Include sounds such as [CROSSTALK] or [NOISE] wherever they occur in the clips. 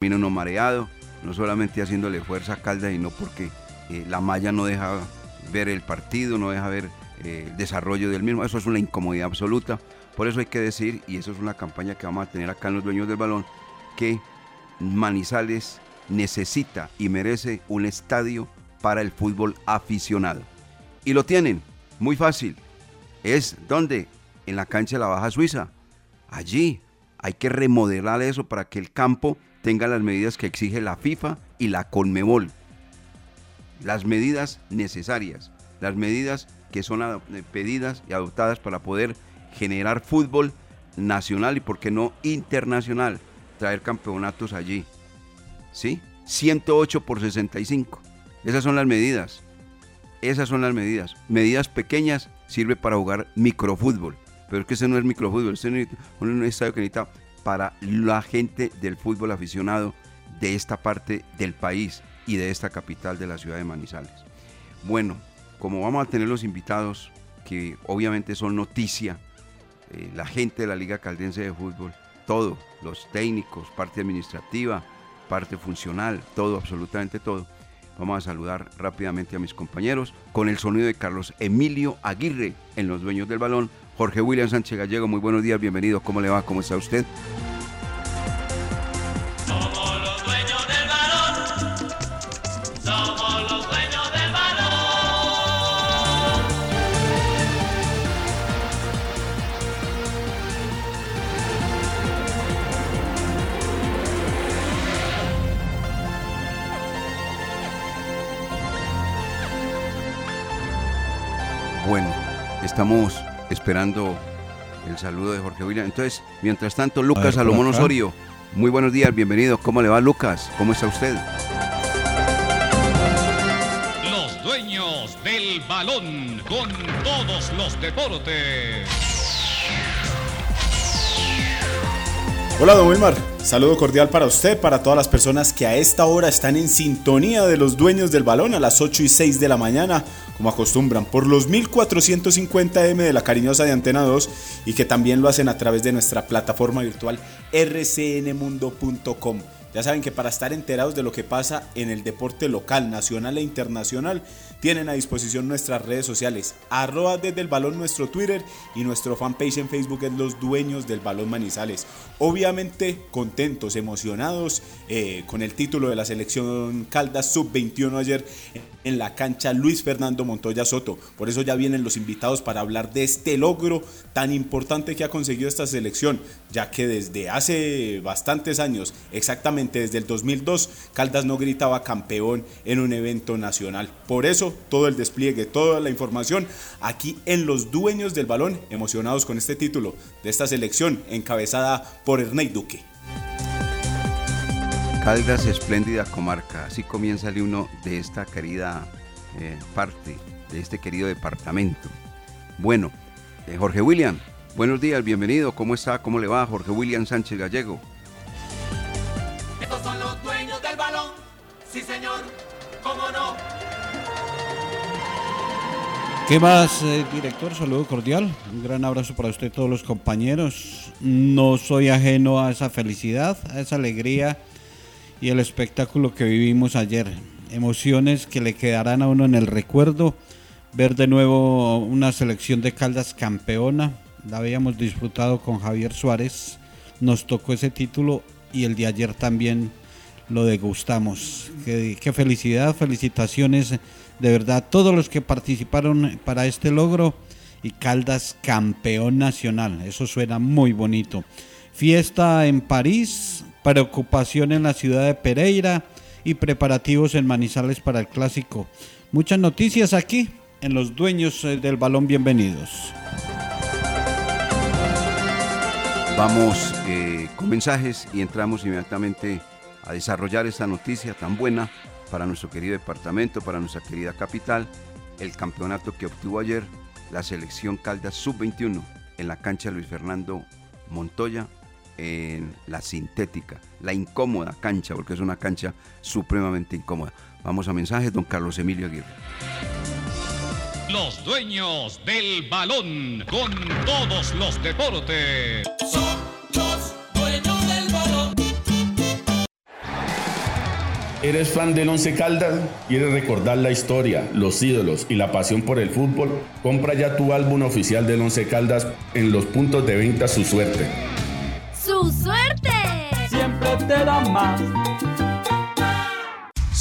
termina uno mareado, no solamente haciéndole fuerza a Caldas, sino porque eh, la malla no deja ver el partido, no deja ver eh, el desarrollo del mismo. Eso es una incomodidad absoluta. Por eso hay que decir, y eso es una campaña que vamos a tener acá en los dueños del balón, que Manizales necesita y merece un estadio para el fútbol aficionado. Y lo tienen, muy fácil. Es donde? En la cancha de la Baja Suiza. Allí hay que remodelar eso para que el campo tenga las medidas que exige la FIFA y la Conmebol. Las medidas necesarias, las medidas que son eh, pedidas y adoptadas para poder generar fútbol nacional y, por qué no, internacional, traer campeonatos allí. ¿Sí? 108 por 65. Esas son las medidas. Esas son las medidas. Medidas pequeñas sirve para jugar microfútbol. Pero es que ese no es microfútbol, ese es un estadio que necesita para la gente del fútbol aficionado de esta parte del país y de esta capital de la ciudad de Manizales. Bueno, como vamos a tener los invitados, que obviamente son noticia, eh, la gente de la Liga Caldense de Fútbol, todo, los técnicos, parte administrativa, parte funcional, todo, absolutamente todo. Vamos a saludar rápidamente a mis compañeros con el sonido de Carlos Emilio Aguirre en Los Dueños del Balón Jorge William Sánchez Gallego, muy buenos días, bienvenido. ¿Cómo le va? ¿Cómo está usted? Bueno, estamos esperando el saludo de Jorge William. Entonces, mientras tanto, Lucas Salomón Osorio, muy buenos días, bienvenido. ¿Cómo le va, Lucas? ¿Cómo está usted? Los dueños del balón con todos los deportes. Hola, don Wilmar. Saludo cordial para usted, para todas las personas que a esta hora están en sintonía de los dueños del balón a las 8 y 6 de la mañana, como acostumbran, por los 1450M de la cariñosa de Antena 2 y que también lo hacen a través de nuestra plataforma virtual rcnmundo.com. Ya saben que para estar enterados de lo que pasa en el deporte local, nacional e internacional, tienen a disposición nuestras redes sociales, arroba desde el balón nuestro Twitter y nuestro fanpage en Facebook es Los Dueños del Balón Manizales. Obviamente contentos, emocionados eh, con el título de la selección Caldas Sub-21 ayer en la cancha Luis Fernando Montoya Soto. Por eso ya vienen los invitados para hablar de este logro tan importante que ha conseguido esta selección, ya que desde hace bastantes años, exactamente desde el 2002, Caldas no gritaba campeón en un evento nacional. Por eso todo el despliegue, toda la información aquí en Los Dueños del Balón, emocionados con este título de esta selección encabezada por Ernei Duque. Caldas, espléndida comarca. Así comienza el uno de esta querida eh, parte, de este querido departamento. Bueno, eh, Jorge William, buenos días, bienvenido. ¿Cómo está? ¿Cómo le va? Jorge William Sánchez Gallego. ¿Qué más, eh, director? Saludo cordial. Un gran abrazo para usted todos los compañeros. No soy ajeno a esa felicidad, a esa alegría y el espectáculo que vivimos ayer. Emociones que le quedarán a uno en el recuerdo. Ver de nuevo una selección de Caldas campeona. La habíamos disfrutado con Javier Suárez. Nos tocó ese título y el de ayer también lo degustamos. Qué, qué felicidad, felicitaciones de verdad todos los que participaron para este logro y Caldas campeón nacional. Eso suena muy bonito. Fiesta en París, preocupación en la ciudad de Pereira y preparativos en Manizales para el clásico. Muchas noticias aquí en los dueños eh, del balón. Bienvenidos. Vamos eh, con mensajes y entramos inmediatamente a desarrollar esta noticia tan buena para nuestro querido departamento, para nuestra querida capital, el campeonato que obtuvo ayer la selección Caldas Sub-21 en la cancha Luis Fernando Montoya en la sintética, la incómoda cancha, porque es una cancha supremamente incómoda. Vamos a mensajes, don Carlos Emilio Aguirre. Los dueños del balón con todos los deportes. Son ¿Eres fan del Once Caldas? ¿Quieres recordar la historia, los ídolos y la pasión por el fútbol? Compra ya tu álbum oficial del Once Caldas en los puntos de venta Su Suerte. ¡Su suerte! Siempre te da más.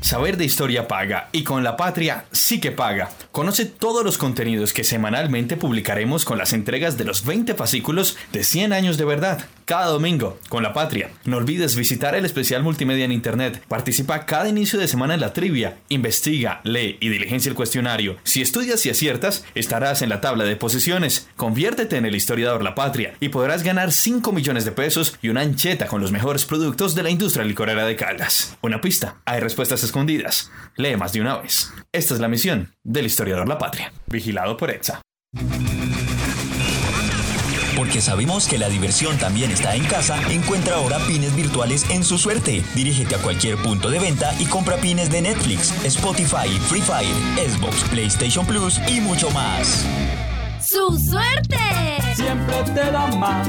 Saber de historia paga y con la patria sí que paga. Conoce todos los contenidos que semanalmente publicaremos con las entregas de los 20 fascículos de 100 años de verdad. Cada domingo, con la patria. No olvides visitar el especial multimedia en internet. Participa cada inicio de semana en la trivia. Investiga, lee y diligencia el cuestionario. Si estudias y aciertas, estarás en la tabla de posiciones. Conviértete en el historiador La Patria y podrás ganar 5 millones de pesos y una ancheta con los mejores productos de la industria licorera de Caldas. Una pista. Hay respuestas escondidas. Lee más de una vez. Esta es la misión del historiador La Patria. Vigilado por EXA. Porque sabemos que la diversión también está en casa, encuentra ahora pines virtuales en su suerte. Dirígete a cualquier punto de venta y compra pines de Netflix, Spotify, Free Fire, Xbox, PlayStation Plus y mucho más. ¡Su suerte! Siempre te da más.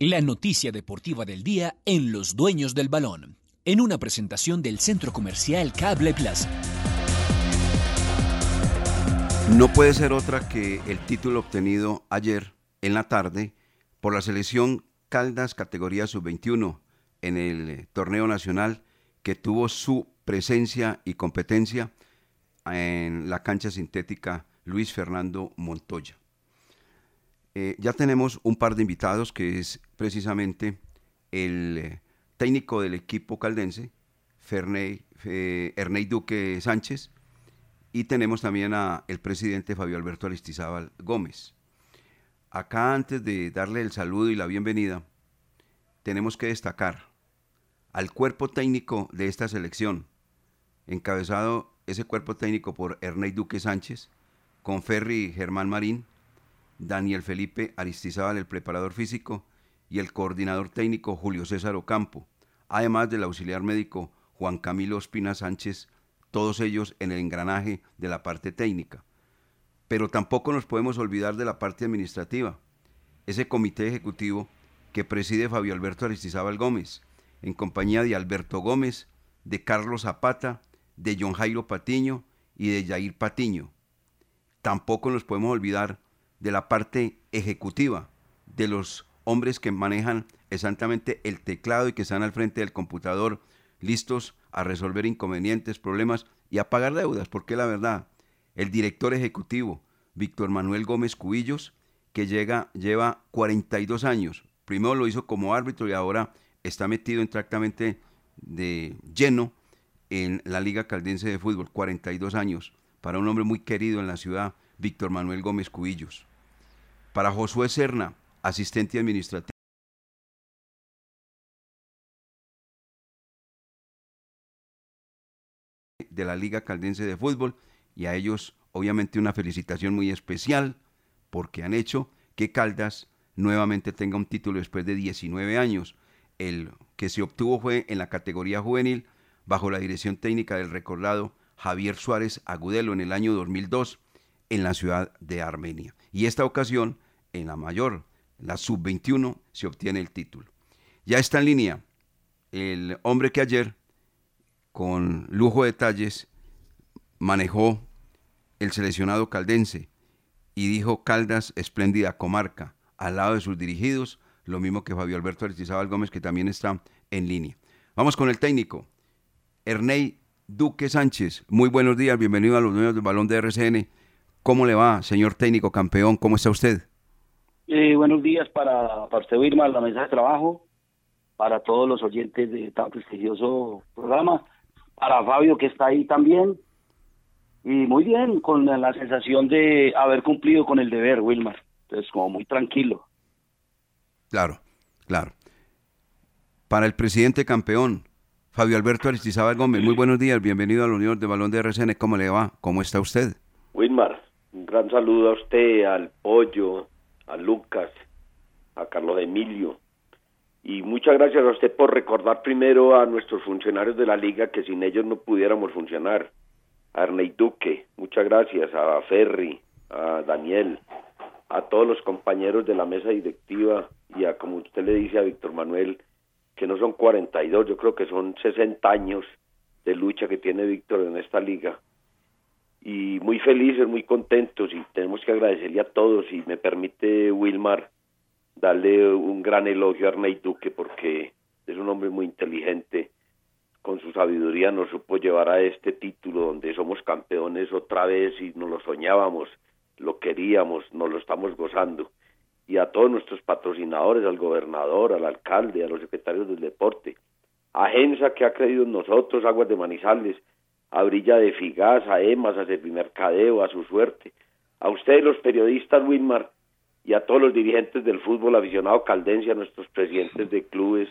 La noticia deportiva del día en Los Dueños del Balón, en una presentación del Centro Comercial Cable Plaza. No puede ser otra que el título obtenido ayer en la tarde por la selección Caldas categoría sub-21 en el eh, torneo nacional que tuvo su presencia y competencia en la cancha sintética Luis Fernando Montoya. Eh, ya tenemos un par de invitados que es precisamente el eh, técnico del equipo caldense, Ferney, eh, Ernei Duque Sánchez, y tenemos también a el presidente Fabio Alberto Aristizábal Gómez. Acá antes de darle el saludo y la bienvenida, tenemos que destacar al cuerpo técnico de esta selección, encabezado ese cuerpo técnico por Ernei Duque Sánchez, con Ferry Germán Marín, Daniel Felipe Aristizábal, el preparador físico, y el coordinador técnico Julio César Ocampo, además del auxiliar médico Juan Camilo Espina Sánchez, todos ellos en el engranaje de la parte técnica. Pero tampoco nos podemos olvidar de la parte administrativa, ese comité ejecutivo que preside Fabio Alberto Aristizábal Gómez, en compañía de Alberto Gómez, de Carlos Zapata, de John Jairo Patiño y de Jair Patiño. Tampoco nos podemos olvidar de la parte ejecutiva, de los hombres que manejan exactamente el teclado y que están al frente del computador listos a resolver inconvenientes, problemas y a pagar deudas, porque la verdad, el director ejecutivo, Víctor Manuel Gómez Cubillos, que llega, lleva 42 años, primero lo hizo como árbitro y ahora está metido exactamente de lleno en la Liga Caldense de Fútbol, 42 años, para un hombre muy querido en la ciudad, Víctor Manuel Gómez Cubillos. Para Josué Serna, asistente administrativo. de la Liga Caldense de Fútbol y a ellos obviamente una felicitación muy especial porque han hecho que Caldas nuevamente tenga un título después de 19 años. El que se obtuvo fue en la categoría juvenil bajo la dirección técnica del recordado Javier Suárez Agudelo en el año 2002. en la ciudad de Armenia. Y esta ocasión, en la mayor, la sub-21, se obtiene el título. Ya está en línea el hombre que ayer, con lujo de detalles, manejó el seleccionado caldense y dijo Caldas, espléndida comarca, al lado de sus dirigidos, lo mismo que Fabio Alberto Aristizábal Gómez, que también está en línea. Vamos con el técnico, Ernei Duque Sánchez. Muy buenos días, bienvenido a los dueños del balón de RCN. ¿Cómo le va, señor técnico campeón? ¿Cómo está usted? Eh, buenos días para, para usted, Irma, la mesa de trabajo, para todos los oyentes de tan prestigioso programa, para Fabio que está ahí también, y muy bien, con la, la sensación de haber cumplido con el deber, Wilmar. Entonces, como muy tranquilo. Claro, claro. Para el presidente campeón, Fabio Alberto Aristizábal Gómez, muy buenos días, bienvenido a la Unión de Balón de RCN. ¿Cómo le va? ¿Cómo está usted? Wilmar, un gran saludo a usted, al Pollo, a Lucas, a Carlos Emilio. Y muchas gracias a usted por recordar primero a nuestros funcionarios de la liga que sin ellos no pudiéramos funcionar. A Arnei Duque, muchas gracias, a Ferri, a Daniel, a todos los compañeros de la mesa directiva y a, como usted le dice, a Víctor Manuel, que no son 42, yo creo que son 60 años de lucha que tiene Víctor en esta liga. Y muy felices, muy contentos y tenemos que agradecerle a todos y me permite Wilmar darle un gran elogio a Arnei Duque porque es un hombre muy inteligente, con su sabiduría nos supo llevar a este título donde somos campeones otra vez y nos lo soñábamos, lo queríamos, nos lo estamos gozando. Y a todos nuestros patrocinadores, al gobernador, al alcalde, a los secretarios del deporte, a Gensa que ha creído en nosotros, Aguas de Manizales, a Brilla de Figas, a EMAS, a Servimercadeo, a su suerte, a ustedes los periodistas Wilmar y a todos los dirigentes del fútbol aficionado caldense, a nuestros presidentes de clubes,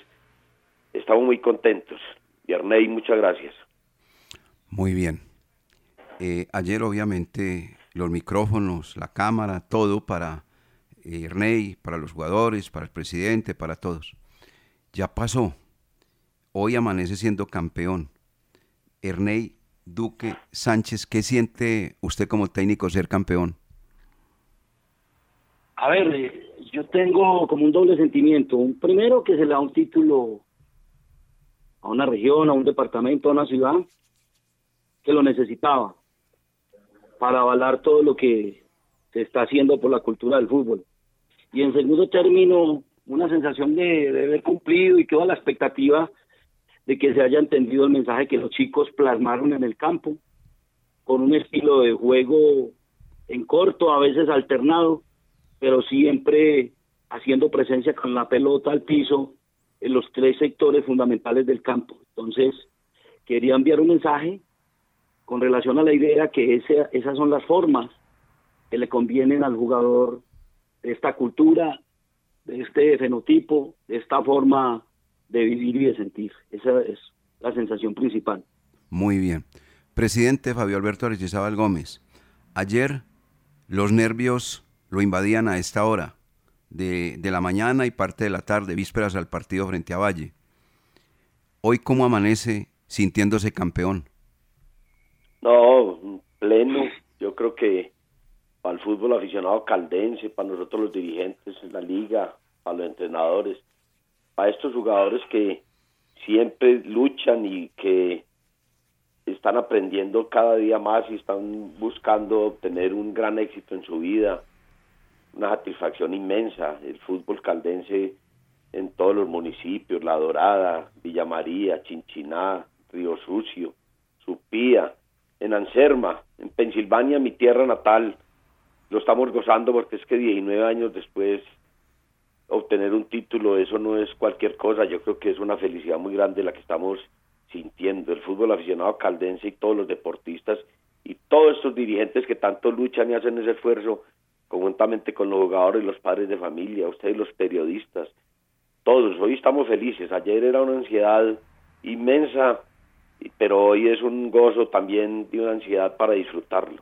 estamos muy contentos. Y muchas gracias. Muy bien. Eh, ayer obviamente los micrófonos, la cámara, todo para Ernei, para los jugadores, para el presidente, para todos. Ya pasó. Hoy amanece siendo campeón. Ernei Duque Sánchez, ¿qué siente usted como técnico ser campeón? A ver, eh, yo tengo como un doble sentimiento. Un primero que se le da un título a una región, a un departamento, a una ciudad que lo necesitaba para avalar todo lo que se está haciendo por la cultura del fútbol. Y en segundo término, una sensación de, de haber cumplido y toda la expectativa de que se haya entendido el mensaje que los chicos plasmaron en el campo, con un estilo de juego en corto, a veces alternado, pero siempre haciendo presencia con la pelota al piso en los tres sectores fundamentales del campo. Entonces, quería enviar un mensaje con relación a la idea que ese, esas son las formas que le convienen al jugador de esta cultura, de este fenotipo, de esta forma de vivir y de sentir. Esa es la sensación principal. Muy bien. Presidente Fabio Alberto Aristizábal Gómez, ayer los nervios lo invadían a esta hora de, de, la mañana y parte de la tarde, vísperas al partido frente a Valle. Hoy, ¿cómo amanece sintiéndose campeón? No, pleno. Yo creo que para el fútbol aficionado caldense, para nosotros los dirigentes en la liga, para los entrenadores, para estos jugadores que siempre luchan y que están aprendiendo cada día más y están buscando obtener un gran éxito en su vida, una satisfacción inmensa. El fútbol caldense en todos los municipios, La Dorada, Villa María, Chinchiná, Río Sucio, Supía, en Anserma, en Pensilvania, mi tierra natal, lo estamos gozando porque es que 19 años después obtener un título, eso no es cualquier cosa, yo creo que es una felicidad muy grande la que estamos sintiendo, el fútbol aficionado caldense y todos los deportistas y todos estos dirigentes que tanto luchan y hacen ese esfuerzo conjuntamente con los jugadores, los padres de familia, ustedes los periodistas, todos, hoy estamos felices, ayer era una ansiedad inmensa, pero hoy es un gozo también de una ansiedad para disfrutarlo.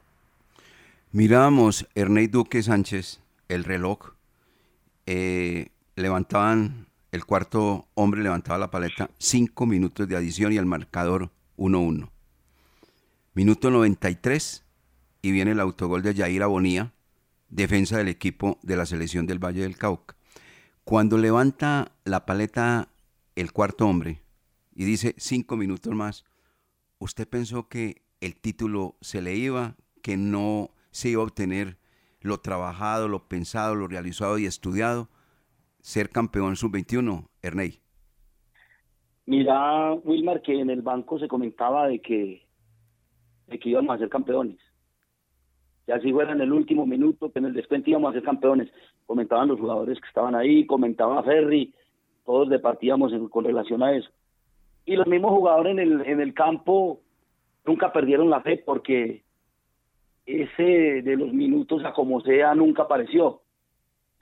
Miramos Ernei Duque Sánchez, el reloj, eh, levantaban, el cuarto hombre levantaba la paleta, cinco minutos de adición y el marcador 1-1. Minuto 93 y viene el autogol de Yair Abonía, defensa del equipo de la selección del Valle del Cauca. Cuando levanta la paleta el cuarto hombre y dice cinco minutos más, ¿usted pensó que el título se le iba, que no se iba a obtener lo trabajado, lo pensado, lo realizado y estudiado, ser campeón sub-21, Ernei? Mira, Wilmar, que en el banco se comentaba de que, de que íbamos a ser campeones. Y así fuera en el último minuto, que en el descuento íbamos a ser campeones. Comentaban los jugadores que estaban ahí, comentaba Ferry, todos departíamos en- con relación a eso. Y los mismos jugadores en el, en el campo nunca perdieron la fe porque ese de los minutos a como sea nunca apareció.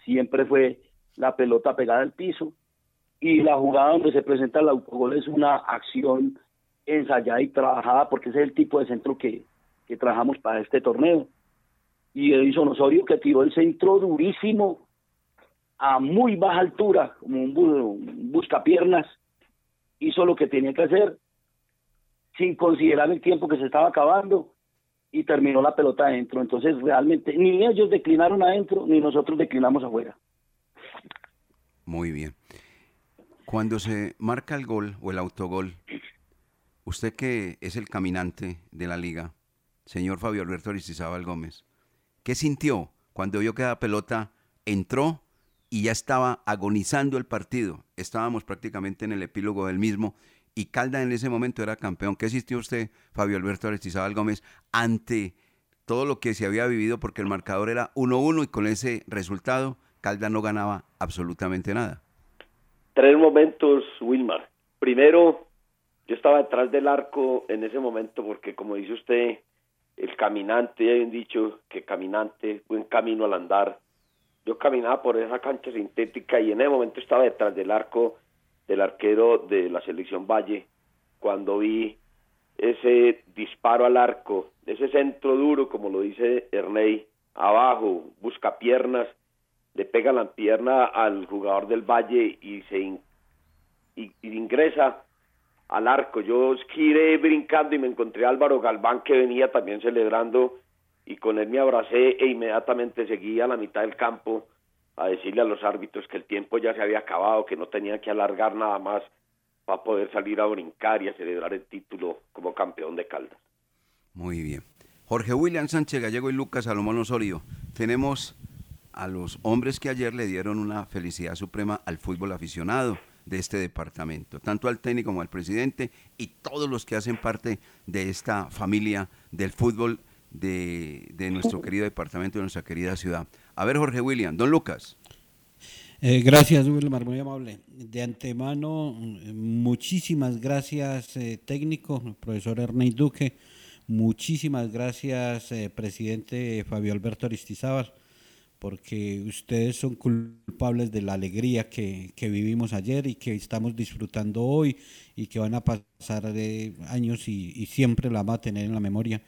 Siempre fue la pelota pegada al piso y la jugada donde se presenta el autogol es una acción ensayada y trabajada porque ese es el tipo de centro que, que trabajamos para este torneo. Y Edison Osorio que tiró el centro durísimo a muy baja altura, como un, un buscapiernas, hizo lo que tenía que hacer sin considerar el tiempo que se estaba acabando y terminó la pelota adentro. Entonces realmente ni ellos declinaron adentro ni nosotros declinamos afuera. Muy bien. Cuando se marca el gol o el autogol, usted que es el caminante de la liga, señor Fabio Alberto Aristizábal Gómez, ¿qué sintió cuando vio que la pelota entró y ya estaba agonizando el partido? Estábamos prácticamente en el epílogo del mismo y Calda en ese momento era campeón. ¿Qué sintió usted, Fabio Alberto Aristizábal Gómez, ante todo lo que se había vivido? Porque el marcador era 1-1 y con ese resultado Calda no ganaba absolutamente nada. Tres momentos, Wilmar. Primero, yo estaba detrás del arco en ese momento porque, como dice usted, el caminante, ya habían dicho que caminante, buen camino al andar. Yo caminaba por esa cancha sintética y en ese momento estaba detrás del arco del arquero de la selección Valle cuando vi ese disparo al arco, ese centro duro, como lo dice Ernei, abajo, busca piernas, le pega la pierna al jugador del Valle y se y, y ingresa al arco. Yo giré brincando y me encontré a Álvaro Galván que venía también celebrando y con él me abracé e inmediatamente seguí a la mitad del campo a decirle a los árbitros que el tiempo ya se había acabado, que no tenían que alargar nada más para poder salir a brincar y a celebrar el título como campeón de Caldas. Muy bien. Jorge William Sánchez Gallego y Lucas Salomón Osorio. Tenemos a los hombres que ayer le dieron una felicidad suprema al fútbol aficionado de este departamento, tanto al técnico como al presidente y todos los que hacen parte de esta familia del fútbol de, de nuestro querido departamento, de nuestra querida ciudad. A ver, Jorge William, don Lucas. Eh, gracias, Wilmar, muy amable. De antemano, muchísimas gracias, eh, técnico, profesor Ernei Duque. Muchísimas gracias, eh, presidente Fabio Alberto Aristizábal, porque ustedes son culpables de la alegría que, que vivimos ayer y que estamos disfrutando hoy y que van a pasar eh, años y, y siempre la va a tener en la memoria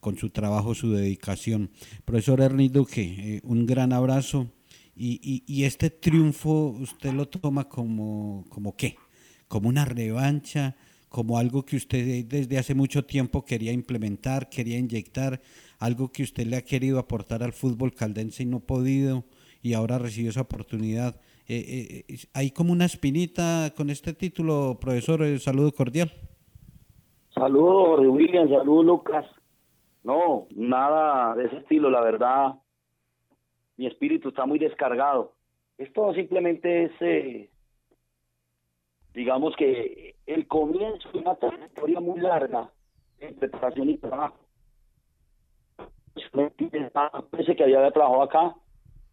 con su trabajo, su dedicación. Profesor Ernei Duque, eh, un gran abrazo. Y, y- y este triunfo usted lo toma como, como qué? Como una revancha, como algo que usted desde hace mucho tiempo quería implementar, quería inyectar, algo que usted le ha querido aportar al fútbol caldense y no ha podido y ahora recibió esa oportunidad. Eh, eh, ¿Hay como una espinita con este título, profesor? Saludo cordial. Saludos, Jorge William, saludos, Lucas. No, nada de ese estilo, la verdad. Mi espíritu está muy descargado. Esto simplemente es, eh, digamos que el comienzo de una trayectoria muy larga de preparación y trabajo. Parece que había trabajado acá,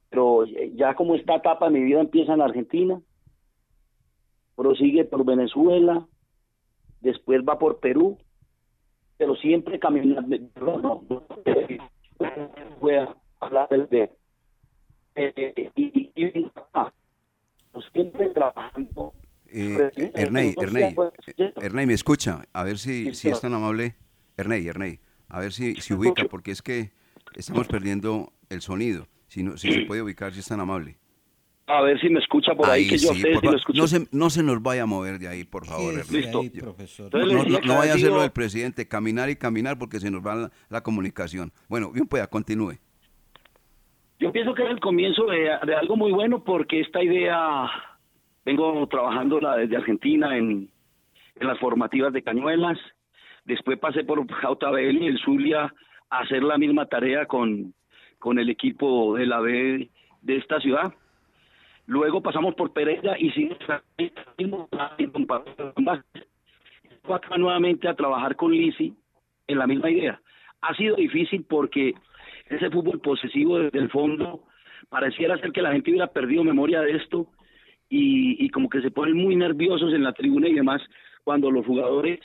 pero ya como esta etapa de mi vida empieza en Argentina, prosigue por Venezuela, después va por Perú, pero siempre caminando. No, no, no, voy a hablar del de. eh, y, y, ah, siempre trabajando. Eh, Ernei, Ernei, pues, Ernei, ¿me escucha? A ver si, si es tan amable. Ernei, Ernei, a ver si se ubica, porque es que estamos perdiendo el sonido. Si, no, si se puede ubicar, si es tan amable. A ver si me escucha por ahí, que yo sí, sé por si lo fa- escucho. no, se, no se nos vaya a mover de ahí, por favor. Sí, Ernesto. listo. Profesor. Entonces, No, vaya a hacer lo del presidente, caminar y caminar porque se nos va la, la comunicación. Bueno, bien, pues continúe. Yo pienso que es el comienzo de, de algo muy bueno porque esta idea vengo trabajándola desde Argentina en, en las formativas de Cañuelas. Después pasé por JBL y el Zulia a hacer la misma tarea con, con el equipo de la B de esta ciudad. Luego pasamos por Pereira y Fue acá nuevamente a trabajar con Lisi en la misma idea. Ha sido difícil porque ese fútbol posesivo desde el fondo pareciera ser que la gente hubiera perdido memoria de esto y, y como que se ponen muy nerviosos en la tribuna y demás cuando los jugadores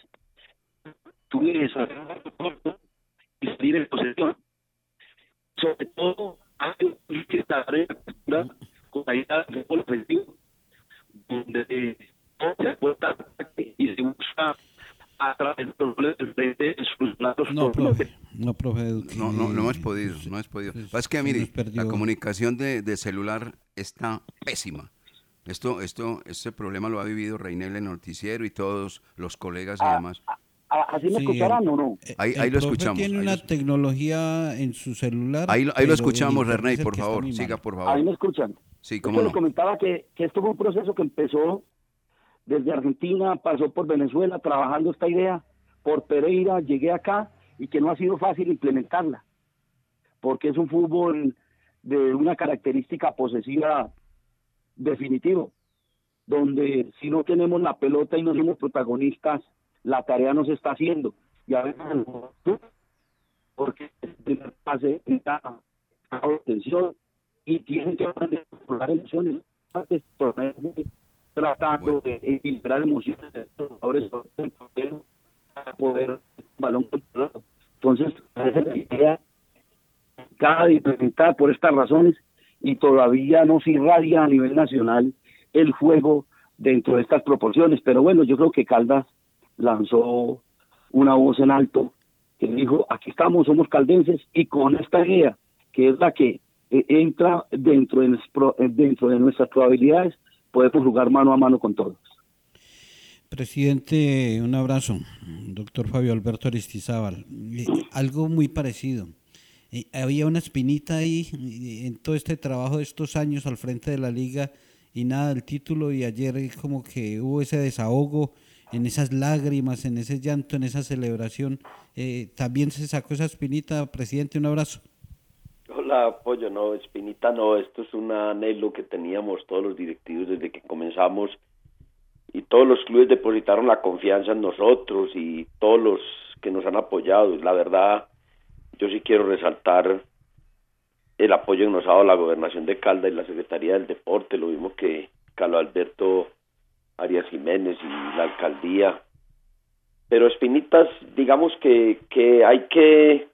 tuvieron esa y salir en posesión. Sobre todo, hay que tarea con la idea de fútbol ofensivo, donde eh, se ataque y se busca a través del frente solucionar los No, problemas. profe. No, profe. No, no, no hemos podido, no hemos podido. es que, mire, nos perdió. la comunicación de, de celular está pésima. Esto, esto, este problema lo ha vivido Reinel en el noticiero y todos los colegas y demás. Ah, ¿Así me Sí, escucharán el- o no? Ahí, El ahí lo escuchamos. tiene ahí una lo- tecnología en su celular. Ahí, lo- ahí lo escuchamos, Rerney, es por que favor. Siga, por Ahí favor. me escuchan. Sí, Yo cómo les no. comentaba que, que esto fue un proceso que empezó desde Argentina, pasó por Venezuela trabajando esta idea, por Pereira, llegué acá y que no ha sido fácil implementarla, porque es un fútbol de una característica posesiva definitivo, donde si no tenemos la pelota y no somos protagonistas, la tarea no se está haciendo. Y a veces porque el primer pase está a tensión y tienen que aprender a controlar emociones tratando de equilibrar emociones de los jugadores para poder balón controlado. Entonces, esa es la idea cada de implementar por estas razones y todavía no se irradia a nivel nacional el juego dentro de estas proporciones. Pero bueno, yo creo que Caldas lanzó una voz en alto que dijo, aquí estamos, somos caldenses y con esta idea, que es la que entra dentro de, nuestro- eh, dentro de nuestras probabilidades, podemos jugar mano a mano con todos. Presidente, un abrazo. Doctor Fabio Alberto Aristizábal. Eh, Algo muy parecido. Eh, Había una espinita ahí en todo este trabajo de estos años al frente de la liga y nada del título y ayer como que hubo ese desahogo en esas lágrimas, en ese llanto, en esa celebración. También se sacó esa espinita, presidente, un abrazo. Hola, Pollo, no, Espinita, no, esto es un anhelo que teníamos todos los directivos desde que comenzamos y todos los clubes depositaron la confianza en nosotros y todos los que nos han apoyado. La verdad, yo sí quiero resaltar el apoyo que nos ha dado la Gobernación de Calda y la Secretaría del Deporte, lo mismo que Carlos Alberto Arias Jiménez y la alcaldía. Pero Espinitas, digamos que, que hay que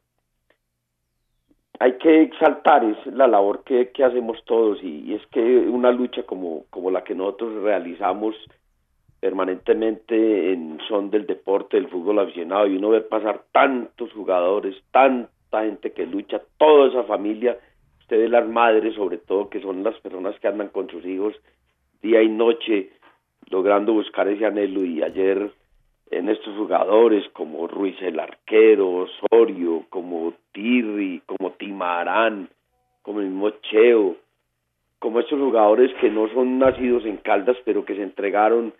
hay que exaltar es la labor que, que hacemos todos y, es que una lucha como, como la que nosotros realizamos permanentemente en son del deporte, del fútbol aficionado y uno ver pasar tantos jugadores, tanta gente que lucha, toda esa familia, ustedes las madres sobre todo, que son las personas que andan con sus hijos día y noche logrando buscar ese anhelo y ayer en estos jugadores como Ruiz el arquero, Osorio, como Tirri, como Timarán, como el mismo Cheo, como estos jugadores que no son nacidos en Caldas pero que se entregaron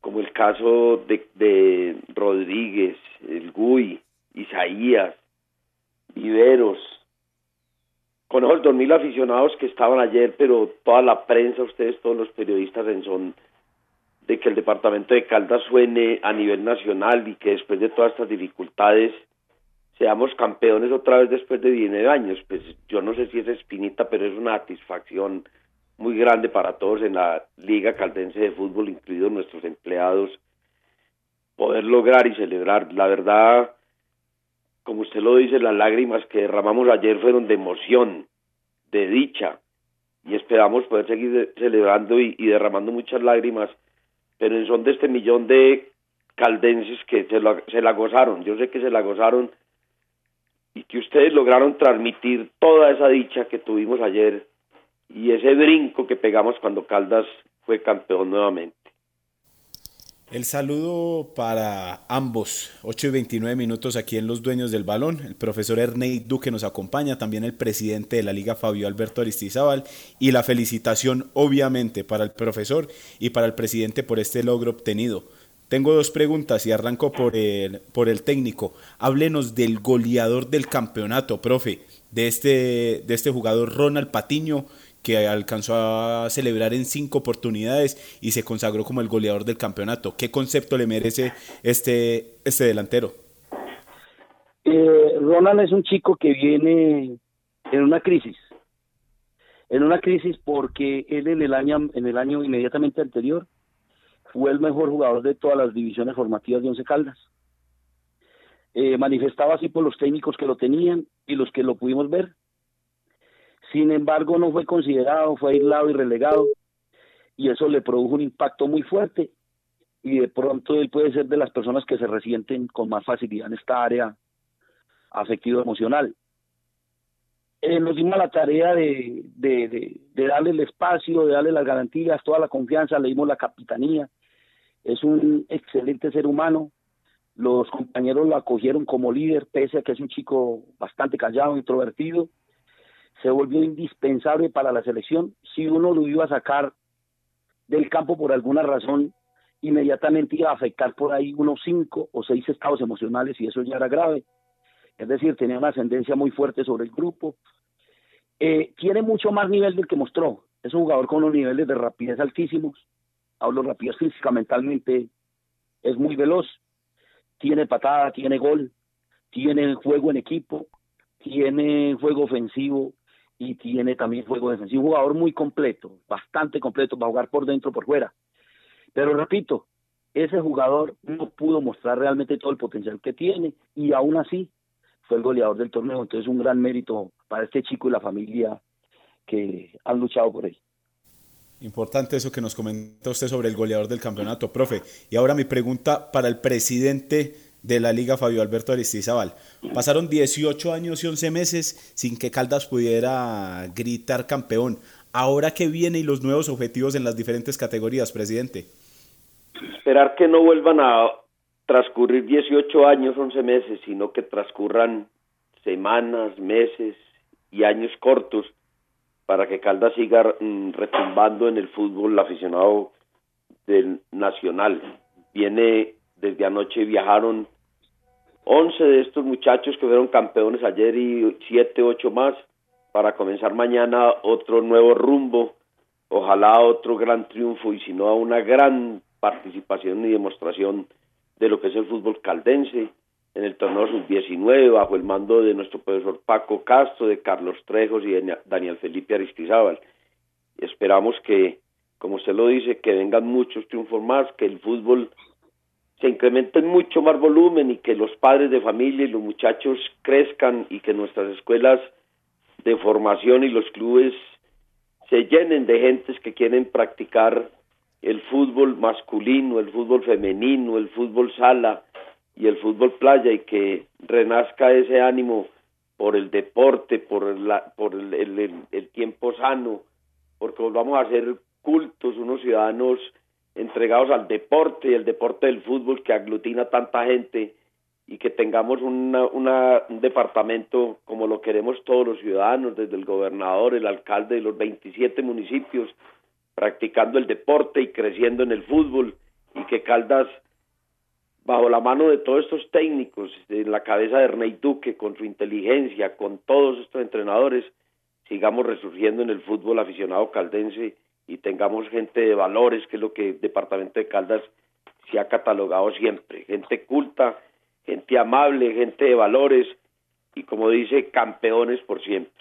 como el caso de, de Rodríguez, el Gui, Isaías, Viveros, con esos dos mil aficionados que estaban ayer, pero toda la prensa, ustedes, todos los periodistas en son de que el departamento de Caldas suene a nivel nacional y que después de todas estas dificultades seamos campeones otra vez después de 19 años. Pues yo no sé si es espinita, pero es una satisfacción muy grande para todos en la Liga Caldense de Fútbol, incluidos nuestros empleados, poder lograr y celebrar. La verdad, como usted lo dice, las lágrimas que derramamos ayer fueron de emoción, de dicha, y esperamos poder seguir celebrando y, y derramando muchas lágrimas, pero son de este millón de caldenses que se, la- se la gozaron. Yo sé que se la gozaron y que ustedes lograron transmitir toda esa dicha que tuvimos ayer y ese brinco que pegamos cuando Caldas fue campeón nuevamente. El saludo para ambos, 8 y 29 minutos aquí en Los Dueños del Balón. El profesor Ernei Duque nos acompaña, también el presidente de la Liga Fabio Alberto Aristizábal. Y la felicitación, obviamente, para el profesor y para el presidente por este logro obtenido. Tengo dos preguntas y arranco por el, por el técnico. Háblenos del goleador del campeonato, profe, de este, de este jugador Ronald Patiño, que alcanzó a celebrar en cinco oportunidades y se consagró como el goleador del campeonato. ¿Qué concepto le merece este, este delantero? Eh, Ronald es un chico que viene en una crisis, en una crisis porque él en el año, en el año inmediatamente anterior fue el mejor jugador de todas las divisiones formativas de Once Caldas. Eh, manifestaba así por los técnicos que lo tenían y los que lo pudimos ver sin embargo, no fue considerado, fue aislado y relegado, y eso le produjo un impacto muy fuerte. Y de pronto él puede ser de las personas que se resienten con más facilidad en esta área afectivo-emocional. Eh, nos dimos la tarea de, darle el espacio, de darle las garantías, toda la confianza, le dimos la capitanía. Es un excelente ser humano. Los compañeros lo acogieron como líder, pese a que es un chico bastante callado, introvertido se volvió indispensable para la selección. Si uno lo iba a sacar del campo por alguna razón, inmediatamente iba a afectar por ahí unos cinco o seis estados emocionales y eso ya era grave. Es decir, tenía una ascendencia muy fuerte sobre el grupo. Eh, tiene mucho más nivel del que mostró. Es un jugador con unos niveles de rapidez altísimos. Hablo rapidez física, mentalmente es muy veloz. Tiene patada, tiene gol, tiene juego en equipo, tiene juego ofensivo, y tiene también juego defensivo. Un jugador muy completo, bastante completo para jugar por dentro, por fuera. Pero repito, ese jugador no pudo mostrar realmente todo el potencial que tiene y aún así fue el goleador del torneo. Entonces, un gran mérito para este chico y la familia que han luchado por él. Importante eso que nos comenta usted sobre el goleador del campeonato, profe. Y ahora mi pregunta para el presidente de la Liga Fabio Alberto Aristizábal. Pasaron 18 años y 11 meses sin que Caldas pudiera gritar campeón. Ahora que viene y los nuevos objetivos en las diferentes categorías, presidente. Esperar que no vuelvan a transcurrir 18 años, 11 meses, sino que transcurran semanas, meses y años cortos para que Caldas siga mm, retumbando en el fútbol aficionado del nacional. Viene desde anoche viajaron 11 de estos muchachos que fueron campeones ayer y 7, 8 más para comenzar mañana otro nuevo rumbo, ojalá otro gran triunfo y si no una gran participación y demostración de lo que es el fútbol caldense en el torneo sub-19 bajo el mando de nuestro profesor Paco Castro, de Carlos Trejos y de Daniel Felipe Aristizábal. Esperamos que, como usted lo dice, que vengan muchos triunfos más, que el fútbol se incrementen mucho más volumen y que los padres de familia y los muchachos crezcan y que nuestras escuelas de formación y los clubes se llenen de gentes que quieren practicar el fútbol masculino, el fútbol femenino, el fútbol sala y el fútbol playa y que renazca ese ánimo por el deporte, por, la, por el, el, tiempo sano, porque volvamos a ser cultos, unos ciudadanos entregados al deporte y el deporte del fútbol que aglutina tanta gente y que tengamos una, una, un departamento como lo queremos todos los ciudadanos, desde el gobernador, el alcalde de los 27 municipios, practicando el deporte y creciendo en el fútbol y que Caldas, bajo la mano de todos estos técnicos, en la cabeza de Ernei Duque, con su inteligencia, con todos estos entrenadores, sigamos resurgiendo en el fútbol aficionado caldense y tengamos gente de valores, que es lo que el Departamento de Caldas se ha catalogado siempre, gente culta, gente amable, gente de valores y como dice, campeones por siempre.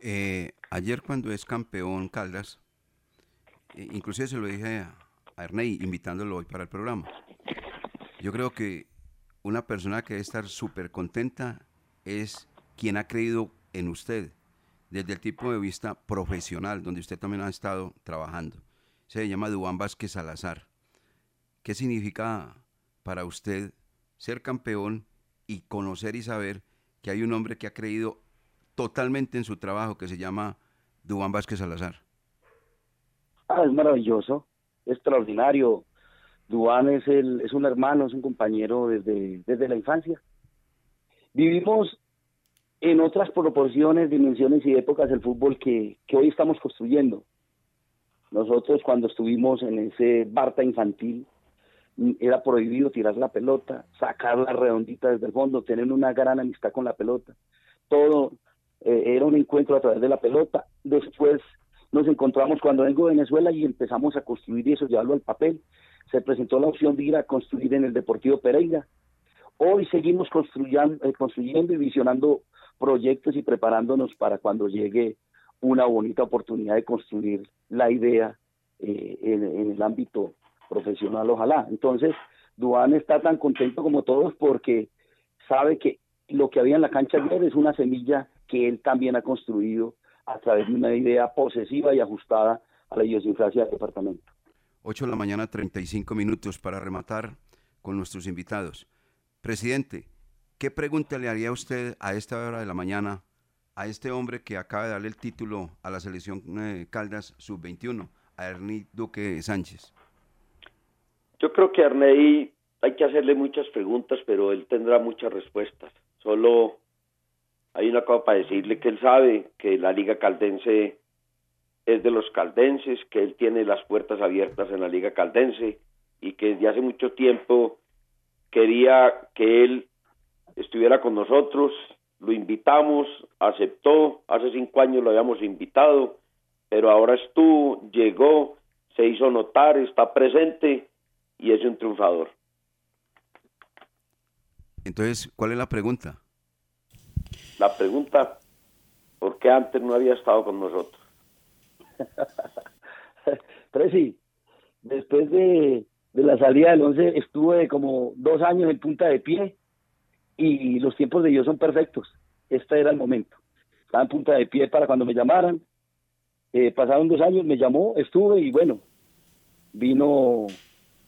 Eh, ayer cuando es campeón Caldas, eh, inclusive se lo dije a, a Ernei invitándolo hoy para el programa. Yo creo que una persona que debe estar súper contenta es quien ha creído en usted, desde el tipo de vista profesional, donde usted también ha estado trabajando. Se llama Duan Vázquez Salazar. ¿Qué significa para usted ser campeón y conocer y saber que hay un hombre que ha creído totalmente en su trabajo, que se llama Dubán Vázquez Salazar? Ah, es maravilloso, extraordinario. Duan es, el, es un hermano, es un compañero desde, desde la infancia. Vivimos en otras proporciones, dimensiones y épocas del fútbol que, hoy estamos construyendo. Nosotros cuando estuvimos en ese Barta infantil, mm, era prohibido tirar la pelota, sacar la redondita desde el fondo, tener una gran amistad con la pelota. Todo eh, era un encuentro a través de la pelota. Después nos encontramos cuando vengo de Venezuela y empezamos a construir eso, llevarlo al papel. Se presentó la opción de ir a construir en el Deportivo Pereira. Hoy seguimos construyendo, eh, construyendo y visionando proyectos y preparándonos para cuando llegue una bonita oportunidad de construir la idea eh, en, el ámbito profesional, ojalá. Entonces, Duan está tan contento como todos porque sabe que lo que había en la cancha ayer es una semilla que él también ha construido a través de una idea posesiva y ajustada a la idiosincrasia del departamento. 8 de la mañana, 35 minutos para rematar con nuestros invitados. Presidente, ¿qué pregunta le haría usted a esta hora de la mañana a este hombre que acaba de darle el título a la selección eh, Caldas Sub-21, a Ernie Duque Sánchez? Yo creo que a hay que hacerle muchas preguntas, pero él tendrá muchas respuestas. Solo hay una cosa para decirle que él sabe que la Liga Caldense es de los caldenses, que él tiene las puertas abiertas en la Liga Caldense y que desde hace mucho tiempo quería que él estuviera con nosotros, lo invitamos, aceptó, hace cinco años lo habíamos invitado, pero ahora estuvo, llegó, se hizo notar, está presente y es un triunfador. Entonces, ¿cuál es la pregunta? La pregunta, ¿por qué antes no había estado con nosotros? [LAUGHS] Presi, después de, de la salida del 11 estuve como dos años en punta de pie y los tiempos de Dios son perfectos. Este era el momento. Estaba en punta de pie para cuando me llamaran. Eh, pasaron dos años, me llamó, estuve y bueno, vino,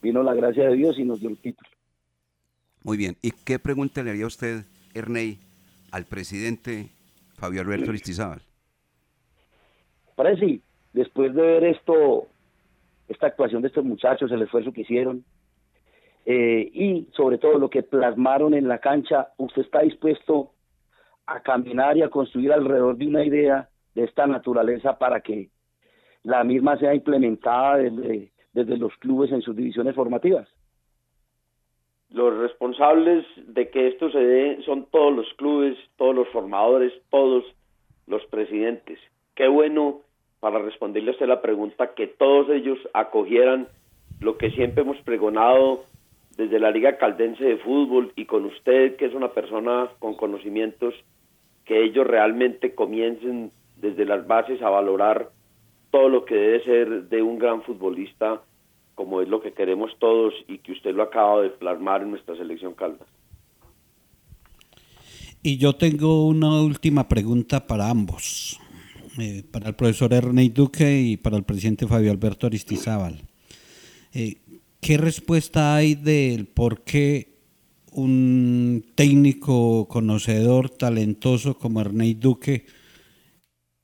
vino la gracia de Dios y nos dio el título. Muy bien. ¿Y qué pregunta le haría usted, Ernei, al presidente Fabio Alberto Aristizábal? Presi, después de ver esto, esta actuación de estos muchachos, el esfuerzo que hicieron, eh, y sobre todo lo que plasmaron en la cancha, ¿usted está dispuesto a caminar y a construir alrededor de una idea de esta naturaleza para que la misma sea implementada desde, desde los clubes en sus divisiones formativas? Los responsables de que esto se dé son todos los clubes, todos los formadores, todos los presidentes. Qué bueno para responderle a usted la pregunta que todos ellos acogieran lo que siempre hemos pregonado desde la Liga Caldense de Fútbol y con usted, que es una persona con conocimientos, que ellos realmente comiencen desde las bases a valorar todo lo que debe ser de un gran futbolista, como es lo que queremos todos y que usted lo acaba de plasmar en nuestra selección Caldas. Y yo tengo una última pregunta para ambos, eh, para el profesor Ernei Duque y para el presidente Fabio Alberto Aristizábal. Eh, ¿Qué respuesta hay del por qué un técnico conocedor, talentoso como Ernei Duque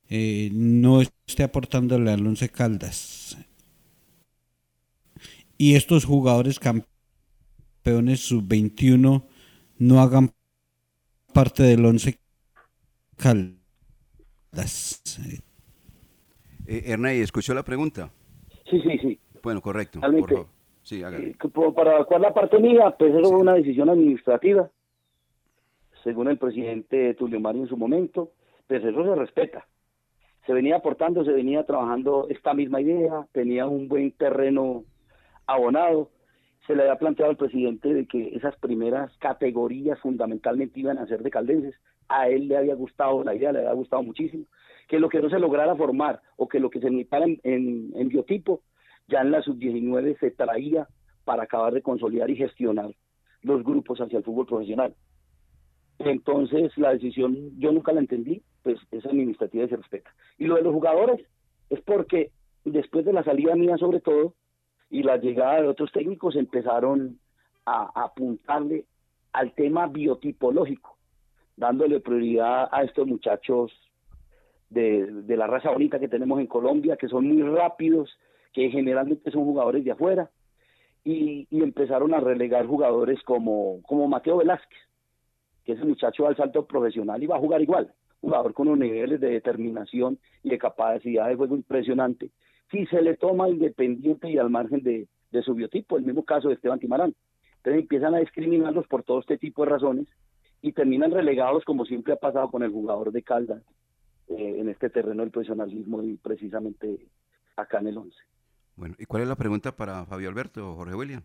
eh, no esté aportándole al Once Caldas? Y estos jugadores campeones sub-21 no hagan parte del Once Caldas. Eh, Ernei, ¿escuchó la pregunta? Sí, sí, sí. Bueno, correcto. Por favor. Sí. Eh, para evacuar la parte mía, pues eso fue una decisión administrativa, según el presidente Tulio Mario en su momento, pues eso se respeta. Se venía aportando, se venía trabajando esta misma idea, tenía un buen terreno abonado, se le había planteado al presidente de que esas primeras categorías fundamentalmente iban a ser de caldenses, a él le había gustado la idea, le había gustado muchísimo, que lo que no se lograra formar o que lo que se necesitara en, en, en biotipo ya en la sub-19 se traía para acabar de consolidar y gestionar los grupos hacia el fútbol profesional. Entonces, la decisión yo nunca la entendí, pues es administrativa y se respeta. Y lo de los jugadores es porque después de la salida mía sobre todo y la llegada de otros técnicos empezaron a, apuntarle al tema biotipológico, dándole prioridad a estos muchachos de, de la raza bonita que tenemos en Colombia, que son muy rápidos, que generalmente son jugadores de afuera, y, empezaron a relegar jugadores como, Mateo Velázquez, que ese muchacho al salto profesional y va a jugar igual, jugador con unos niveles de determinación y de capacidad de juego impresionante, si se le toma independiente y al margen de, de su biotipo, el mismo caso de Esteban Timarán. Entonces empiezan a discriminarlos por todo este tipo de razones y terminan relegados como siempre ha pasado con el jugador de Caldas eh, en este terreno del profesionalismo y precisamente acá en el 11. Bueno, ¿y cuál es la pregunta para Fabio Alberto o Jorge William?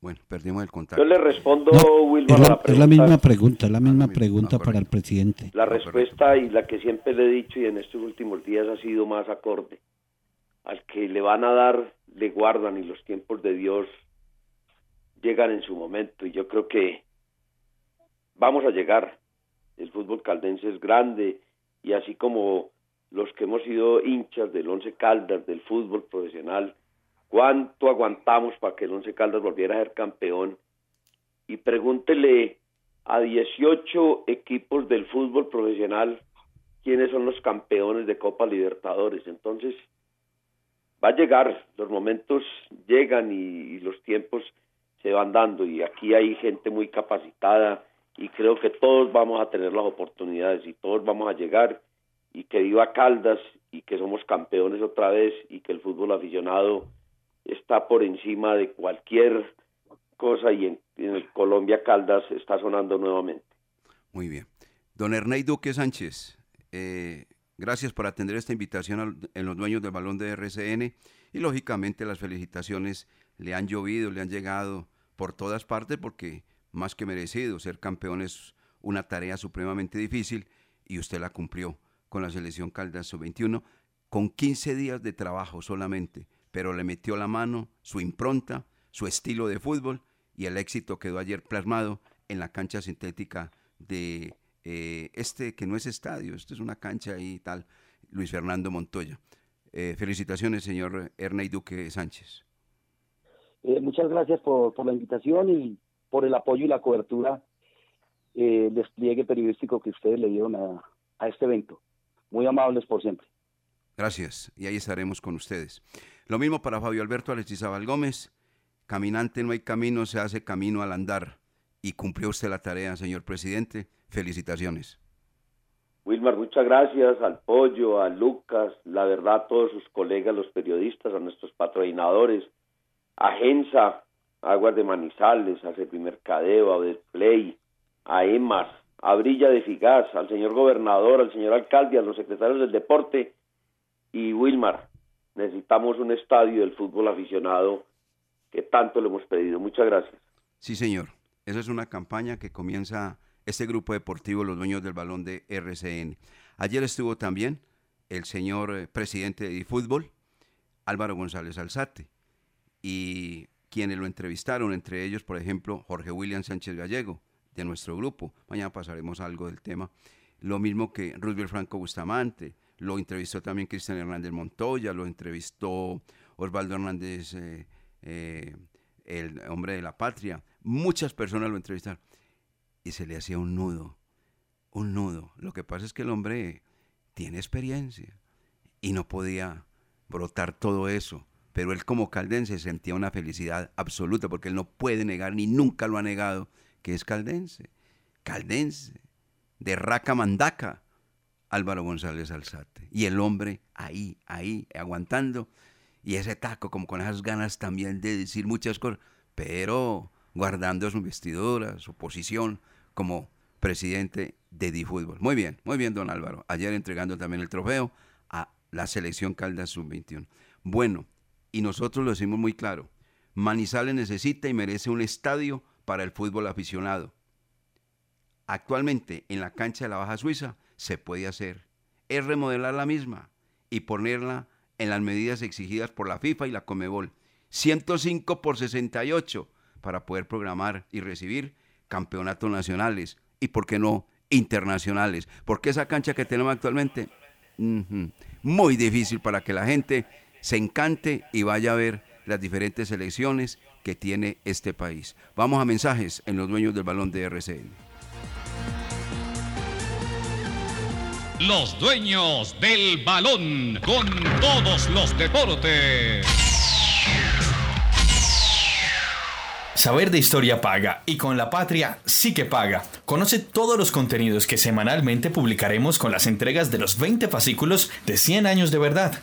Bueno, perdimos el contacto. Yo le respondo, No, Wilmar, es, a la, es misma pregunta, es la misma pregunta para el presidente. La respuesta y la que siempre le he dicho y en estos últimos días ha sido más acorde. Al que le van a dar, le guardan y los tiempos de Dios llegan en su momento y yo creo que vamos a llegar. El fútbol caldense es grande y así como los que hemos sido hinchas del Once Caldas, del fútbol profesional, cuánto aguantamos para que el Once Caldas volviera a ser campeón y pregúntele a 18 equipos del fútbol profesional quiénes son los campeones de Copa Libertadores. Entonces, va a llegar, los momentos llegan y, y los tiempos se van dando y aquí hay gente muy capacitada y creo que todos vamos a tener las oportunidades y todos vamos a llegar y que viva Caldas y que somos campeones otra vez y que el fútbol aficionado está por encima de cualquier cosa y en, Colombia Caldas está sonando nuevamente. Muy bien. Don Ernei Duque Sánchez, eh, gracias por atender esta invitación en los dueños del balón de RCN y lógicamente las felicitaciones le han llovido, le han llegado por todas partes porque más que merecido, ser campeón es una tarea supremamente difícil y usted la cumplió con la selección Caldas Sub-21 con 15 días de trabajo solamente, pero le metió la mano, su impronta, su estilo de fútbol y el éxito quedó ayer plasmado en la cancha sintética de eh, este que no es estadio, esto es una cancha y tal, Luis Fernando Montoya. Eh, felicitaciones, señor Ernei Duque Sánchez. Eh, muchas gracias por, por la invitación y por el apoyo y la cobertura, el despliegue periodístico que ustedes le dieron a, a este evento. Muy amables por siempre. Gracias, y ahí estaremos con ustedes. Lo mismo para Fabio Alberto Alexizabal Gómez. Caminante no hay camino, se hace camino al andar. Y cumplió usted la tarea, señor presidente. Felicitaciones. Wilmar, muchas gracias al Pollo, a Lucas, la verdad a todos sus colegas, los periodistas, a nuestros patrocinadores, a Gensa, Aguas de Manizales, a Servimercadeo, a Play, a EMAS, a Brilla de Figaz, al señor gobernador, al señor alcalde, a los secretarios del deporte y Wilmar, necesitamos un estadio del fútbol aficionado que tanto le hemos pedido. Muchas gracias. Sí, señor. Esa es una campaña que comienza este grupo deportivo, los dueños del balón de RCN. Ayer estuvo también el señor eh, presidente de fútbol, Álvaro González Alzate, y quienes lo entrevistaron, entre ellos, por ejemplo, Jorge William Sánchez Gallego, de nuestro grupo. Mañana pasaremos algo del tema. Lo mismo que Roosevelt Franco Bustamante, lo entrevistó también Cristian Hernández Montoya, lo entrevistó Osvaldo Hernández, eh, eh, el hombre de la patria. Muchas personas lo entrevistaron y se le hacía un nudo, un nudo. Lo que pasa es que el hombre tiene experiencia y no podía brotar todo eso. Pero él como caldense sentía una felicidad absoluta porque él no puede negar ni nunca lo ha negado que es caldense. Caldense, de raca mandaca, Álvaro González Alzate. Y el hombre ahí, ahí, aguantando. Y ese taco, como con esas ganas también de decir muchas cosas, pero guardando su vestidura, su posición como presidente de Difútbol. Muy bien, muy bien, don Álvaro. Ayer entregando también el trofeo a la selección Caldas Sub-21. Bueno, y nosotros lo decimos muy claro. Manizales necesita y merece un estadio para el fútbol aficionado. Actualmente en la cancha de la Baja Suiza se puede hacer. Es remodelar la misma y ponerla en las medidas exigidas por la FIFA y la Comebol. 105 por 68 para poder programar y recibir campeonatos nacionales y, ¿por qué no, internacionales? Porque esa cancha que tenemos actualmente, muy difícil para que la gente se encante y vaya a ver las diferentes selecciones que tiene este país. Vamos a mensajes en los dueños del balón de RCN. los dueños del balón, con todos los deportes. Saber de historia paga y con la patria sí que paga. Conoce todos los contenidos que semanalmente publicaremos con las entregas de los 20 fascículos de 100 años de verdad.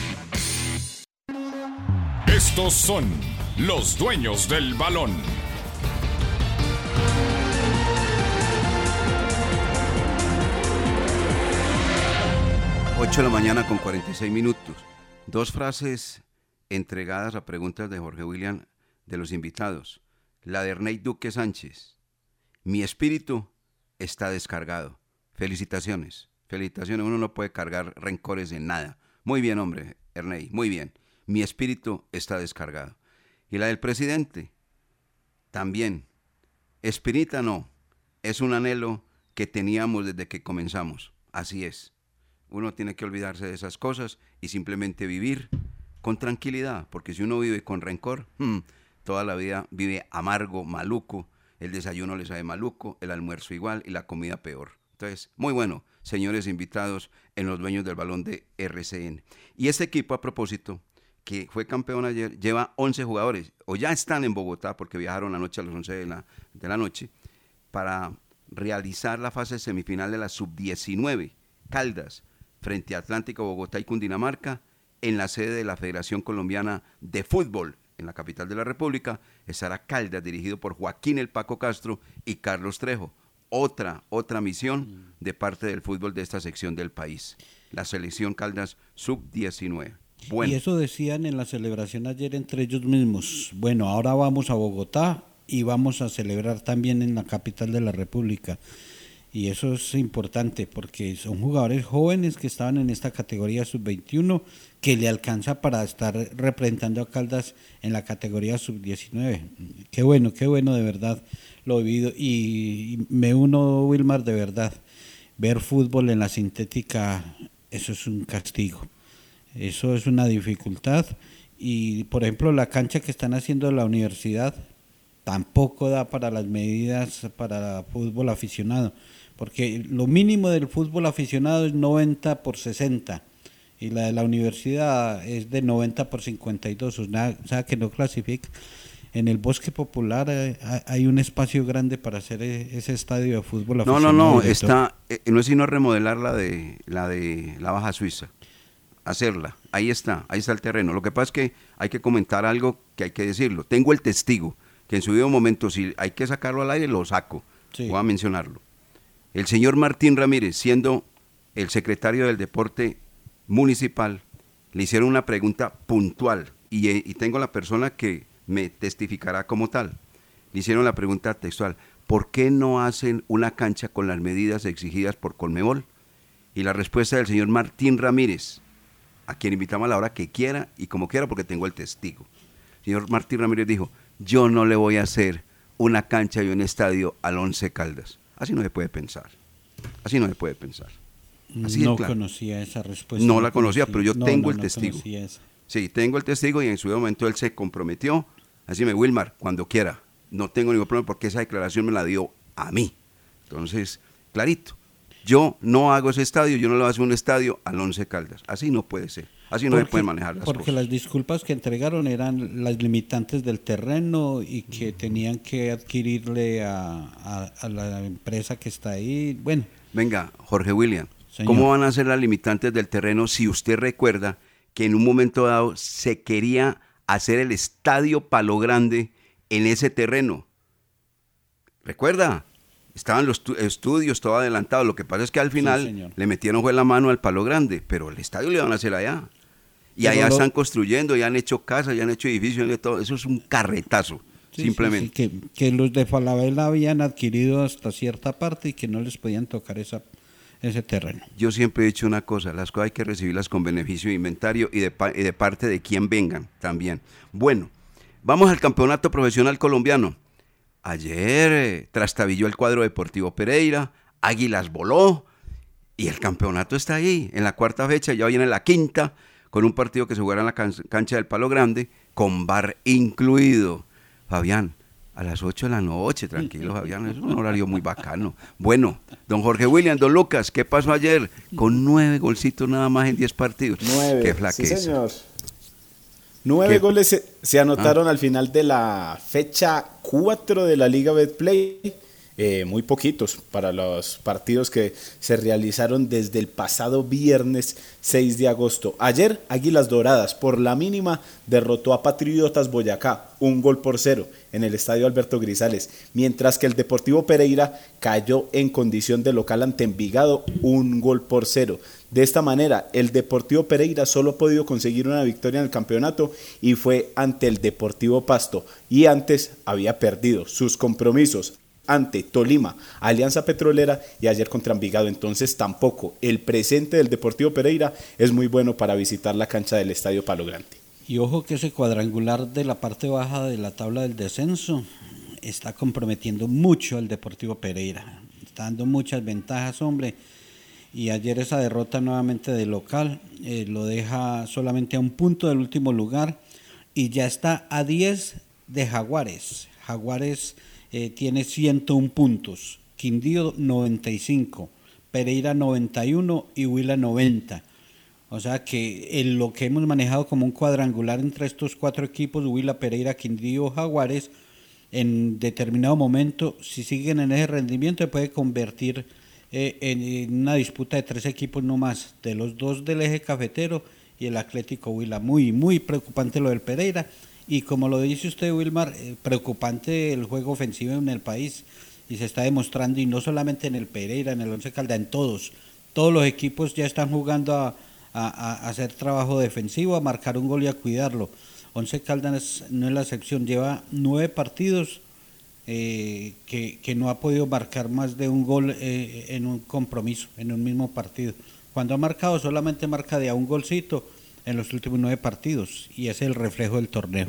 Estos son los dueños del balón. Ocho de la mañana con 46 minutos. Dos frases entregadas a preguntas de Jorge William de los invitados. La de Ernei Duque Sánchez. Mi espíritu está descargado. Felicitaciones. Felicitaciones. Uno no puede cargar rencores en nada. Muy bien, hombre, Ernei. Muy bien. Mi espíritu está descargado. Y la del presidente. También. Espirita no. Es un anhelo que teníamos desde que comenzamos. Así es. Uno tiene que olvidarse de esas cosas y simplemente vivir con tranquilidad, porque si uno vive con rencor, hmm, toda la vida vive amargo, maluco, el desayuno le sabe maluco, el almuerzo igual y la comida peor. Entonces, muy bueno, señores invitados en los dueños del balón de RCN. Y este equipo, a propósito, que fue campeón ayer, lleva 11 jugadores, o ya están en Bogotá, porque viajaron anoche a las 11 de la, de la noche, para realizar la fase semifinal de la sub-19, Caldas, frente a Atlántico, Bogotá y Cundinamarca, en la sede de la Federación Colombiana de Fútbol, en la capital de la República, estará Caldas, dirigido por Joaquín El Paco Castro y Carlos Trejo. Otra, otra misión de parte del fútbol de esta sección del país. La selección Caldas sub-19. Y eso decían en la celebración ayer entre ellos mismos. Bueno, ahora vamos a Bogotá y vamos a celebrar también en la capital de la República. Y eso es importante porque son jugadores jóvenes que estaban en esta categoría sub-21 que le alcanza para estar representando a Caldas en la categoría sub-19. Qué bueno, qué bueno de verdad lo he vivido. Y me uno, Wilmar, de verdad. Ver fútbol en la sintética, eso es un castigo. Eso es una dificultad. Y, por ejemplo, la cancha que están haciendo en la universidad tampoco da para las medidas para fútbol aficionado. Porque lo mínimo del fútbol aficionado es 90 por 60 y la de la universidad es de 90 por 52, o sea, que no clasifica. En el bosque popular eh, hay un espacio grande para hacer e, ese estadio de fútbol No, no, no, está, eh, no es sino remodelar la de la de la Baja Suiza hacerla. Ahí está, ahí está el terreno. Lo que pasa es que hay que comentar algo que hay que decirlo. Tengo el testigo, que en su debido momento, si hay que sacarlo al aire, lo saco. Sí. Voy a mencionarlo. El señor Martín Ramírez, siendo el secretario del Deporte Municipal, le hicieron una pregunta puntual y, eh, y tengo la persona que me testificará como tal. Le hicieron la pregunta textual, ¿por qué no hacen una cancha con las medidas exigidas por Colmebol? Y la respuesta del señor Martín Ramírez, a quien invitamos a la hora que quiera y como quiera porque tengo el testigo. El señor Martín Ramírez dijo, yo no le voy a hacer una cancha y un estadio al Once Caldas. Así no se puede pensar. Así no se puede pensar. Así no claro. conocía esa respuesta. No la conocía, pero yo No, tengo no, el no testigo. Sí, tengo el testigo y en su momento él se comprometió. Así me, Wilmar, cuando quiera. No tengo ningún problema porque esa declaración me la dio a mí. Entonces, clarito. Yo no hago ese estadio, yo no le voy a hacer un estadio al Once Caldas. Así no puede ser. Así no se Porque- pueden manejar las Porque cosas. las disculpas que entregaron eran las limitantes del terreno y que tenían que adquirirle a, a- a la empresa que está ahí. Bueno, Venga, Jorge William, Señor. ¿cómo van a ser las limitantes del terreno si usted recuerda que en un momento dado se quería hacer el estadio Palo Grande en ese terreno? ¿Recuerda? Estaban los tu- estudios todo adelantado. Lo que pasa es que al final le metieron fue la mano al Palo Grande, pero el estadio le van a hacer allá. Y allá lo- están construyendo, ya han hecho casas, ya han hecho edificios, todo. Eso es un carretazo, sí, simplemente. sí, que, que los de Falabella habían adquirido hasta cierta parte y que no les podían tocar esa, ese terreno. Yo siempre he dicho una cosa, las cosas hay que recibirlas con beneficio de inventario y de, y de parte de quien vengan también. Bueno, vamos al campeonato profesional colombiano. Ayer eh, trastabilló el cuadro deportivo Pereira, Águilas voló y el campeonato está ahí, en la cuarta fecha, ya viene la quinta, con un partido que se jugará en la can- cancha del Palo Grande, con bar incluido. Fabián, a las 8 de la noche, tranquilo Fabián, es un horario muy bacano. Bueno, don Jorge William, don Lucas, ¿qué pasó ayer? Con nueve golcitos nada más en 10 partidos. Nueve. Qué Sí, flaqueza. señor. Nueve goles se, se anotaron al final de la fecha 4 de la Liga Betplay. Eh, muy poquitos para los partidos que se realizaron desde el pasado viernes 6 de agosto. Ayer, Águilas Doradas, por la mínima, derrotó a Patriotas Boyacá, un gol por cero, en el estadio Alberto Grisales, mientras que el Deportivo Pereira cayó en condición de local ante Envigado, un gol por cero. De esta manera, el Deportivo Pereira solo ha podido conseguir una victoria en el campeonato y fue ante el Deportivo Pasto. Y antes había perdido sus compromisos ante Tolima, Alianza Petrolera y ayer contra Envigado. Entonces tampoco el presente del Deportivo Pereira es muy bueno para visitar la cancha del Estadio Palo Grande. Y ojo que ese cuadrangular de la parte baja de la tabla del descenso está comprometiendo mucho al Deportivo Pereira. Está dando muchas ventajas, hombre. Y ayer esa derrota nuevamente de local eh, lo deja solamente a un punto del último lugar y ya está a 10 de Jaguares. Jaguares eh, tiene 101 puntos, Quindío 95, Pereira 91 y Huila 90. O sea que en lo que hemos manejado como un cuadrangular entre estos cuatro equipos, Huila, Pereira, Quindío, Jaguares, en determinado momento, si siguen en ese rendimiento, se puede convertir eh, en, en una disputa de tres equipos no más, de los dos del eje cafetero y el Atlético Huila. Muy, muy preocupante lo del Pereira. Y como lo dice usted, Wilmar, eh, preocupante el juego ofensivo en el país. Y se está demostrando, y no solamente en el Pereira, en el Once Calda, en todos. Todos los equipos ya están jugando a, hacer trabajo defensivo, a marcar un gol y a cuidarlo. Once Caldas no es la excepción, lleva nueve partidos eh, que, que no ha podido marcar más de un gol eh, en un compromiso, en un mismo partido. Cuando ha marcado solamente marca de a un golcito en los últimos nueve partidos y ese es el reflejo del torneo.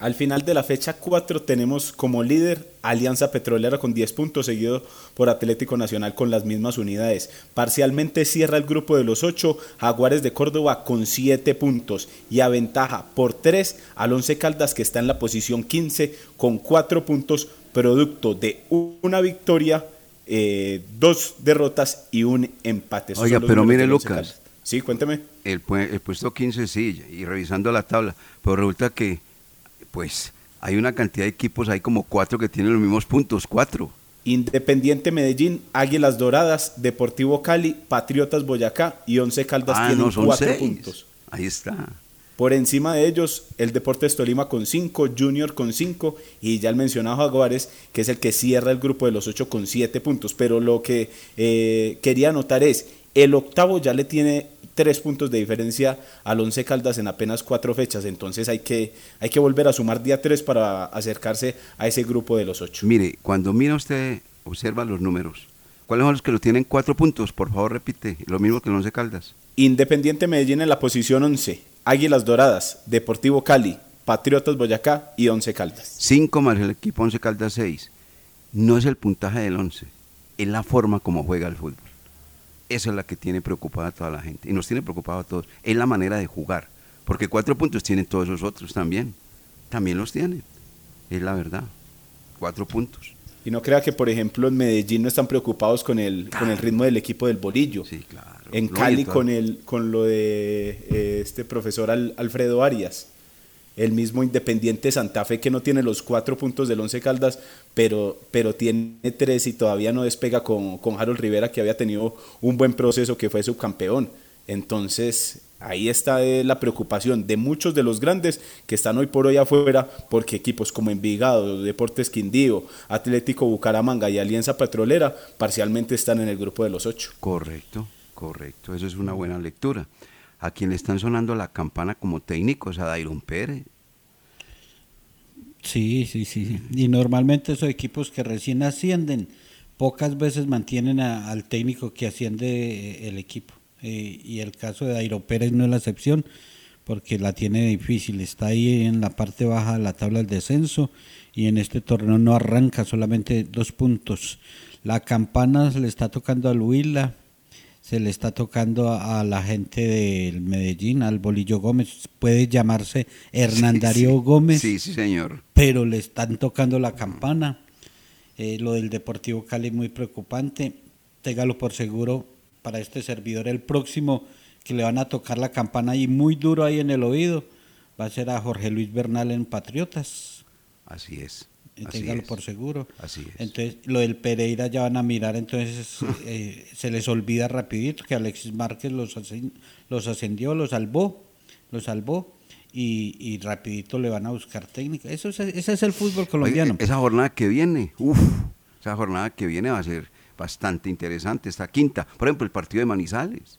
Al final de la fecha 4 tenemos como líder Alianza Petrolera con 10 puntos, seguido por Atlético Nacional con las mismas unidades. Parcialmente cierra el grupo de los 8 Jaguares de Córdoba con 7 puntos y aventaja por 3 al Once Caldas que está en la posición 15 con 4 puntos, producto de una victoria, eh, dos derrotas y un empate. Esos Oiga, pero mire Lucas. Sí, cuénteme. El, pue- el puesto 15 sí, y revisando la tabla, pero resulta que, pues, hay una cantidad de equipos, hay como cuatro que tienen los mismos puntos, cuatro. Independiente Medellín, Águilas Doradas, Deportivo Cali, Patriotas Boyacá y Once Caldas Ah, tienen no, son cuatro seis. puntos. Ahí está. Por encima de ellos, el Deportes Tolima con 5, Junior con 5 y ya el mencionado Jaguares, que es el que cierra el grupo de los 8 con 7 puntos. Pero lo que eh, quería anotar es, el octavo ya le tiene tres puntos de diferencia al Once Caldas en apenas cuatro fechas, entonces hay que, hay que volver a sumar día 3 para acercarse a ese grupo de los 8. Mire, cuando mira usted, observa los números. ¿Cuáles son los que lo tienen cuatro puntos? Por favor, repite. Lo mismo que el Once Caldas. Independiente Medellín en la posición 11, Águilas Doradas, Deportivo Cali, Patriotas Boyacá y Once Caldas. Cinco más el equipo Once Caldas 6. No es el puntaje del once, es la forma como juega el fútbol. Esa es la que tiene preocupada a toda la gente. Y nos tiene preocupado a todos. Es la manera de jugar. Porque cuatro puntos tienen todos esos otros también. También los tienen. Es la verdad. Cuatro puntos. Y no crea que, por ejemplo, en Medellín no están preocupados con el, con el ritmo del equipo del Bolillo. Sí, claro. En Cali con, el, con lo de eh, este profesor Al- Alfredo Arias. El mismo Independiente Santa Fe que no tiene los cuatro puntos del Once Caldas, pero, pero tiene tres y todavía no despega con, con Harold Rivera que había tenido un buen proceso que fue subcampeón. Entonces ahí está eh, la preocupación de muchos de los grandes que están hoy por hoy afuera porque equipos como Envigado, Deportes Quindío, Atlético Bucaramanga y Alianza Petrolera parcialmente están en el grupo de los ocho. Correcto, correcto. Eso es una buena lectura. A quien le están sonando la campana como técnico es a Dairon Pérez. Sí, sí, sí. Y normalmente esos equipos que recién ascienden, pocas veces mantienen a- al técnico que asciende eh, el equipo. Eh, y el caso de Dairo Pérez no es la excepción, porque la tiene difícil. Está ahí en la parte baja de la tabla del descenso y en este torneo no arranca, solamente dos puntos. La campana se le está tocando al Huila, se le está tocando a, a la gente del Medellín, al Bolillo Gómez. Puede llamarse Hernán Sí, Darío sí. Gómez Sí, sí, señor. pero le están tocando la campana. Eh, lo del Deportivo Cali muy preocupante. Téngalo por seguro para este servidor el próximo que le van a tocar la campana y muy duro ahí en el oído va a ser a Jorge Luis Bernal en Patriotas. Así es. Téngalo por seguro. Así es. Entonces, lo del Pereira ya van a mirar, entonces [LAUGHS] eh, se les olvida rapidito que Alexis Márquez los, los ascendió, los salvó, los salvó y, y rapidito le van a buscar técnica. Eso es, ese es el fútbol colombiano. Oye, esa jornada que viene, uff, esa jornada que viene va a ser bastante interesante. Esta quinta, por ejemplo, el partido de Manizales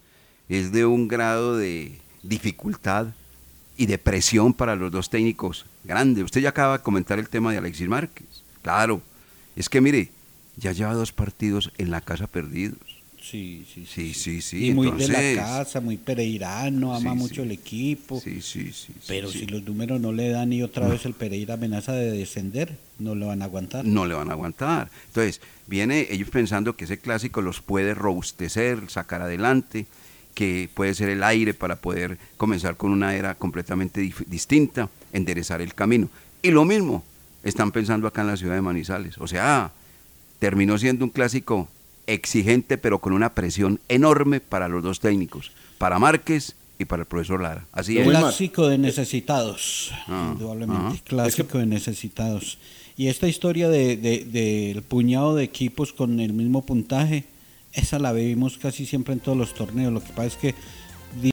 es de un grado de dificultad y de presión para los dos técnicos grande. Usted ya acaba de comentar el tema de Alexis Márquez. Claro, es que mire, ya lleva dos partidos en la casa perdidos. Sí, sí, sí. Sí, sí, y muy entonces, de la casa, muy pereirano, ama Sí, mucho el equipo. Sí, sí, sí. Pero si los números no le dan y otra vez el Pereira amenaza de descender, no lo van a aguantar. no le van a aguantar. Entonces, viene ellos pensando que ese clásico los puede robustecer, sacar adelante, que puede ser el aire para poder comenzar con una era completamente distinta, enderezar el camino. Y lo mismo están pensando acá en la ciudad de Manizales. O sea, terminó siendo un clásico exigente, pero con una presión enorme para los dos técnicos, para Márquez y para el profesor Lara. Así es. Clásico de necesitados, Ah, indudablemente. Clásico de necesitados. Y esta historia de, de- del puñado de equipos con el mismo puntaje, esa la vivimos casi siempre en todos los torneos. Lo que pasa es que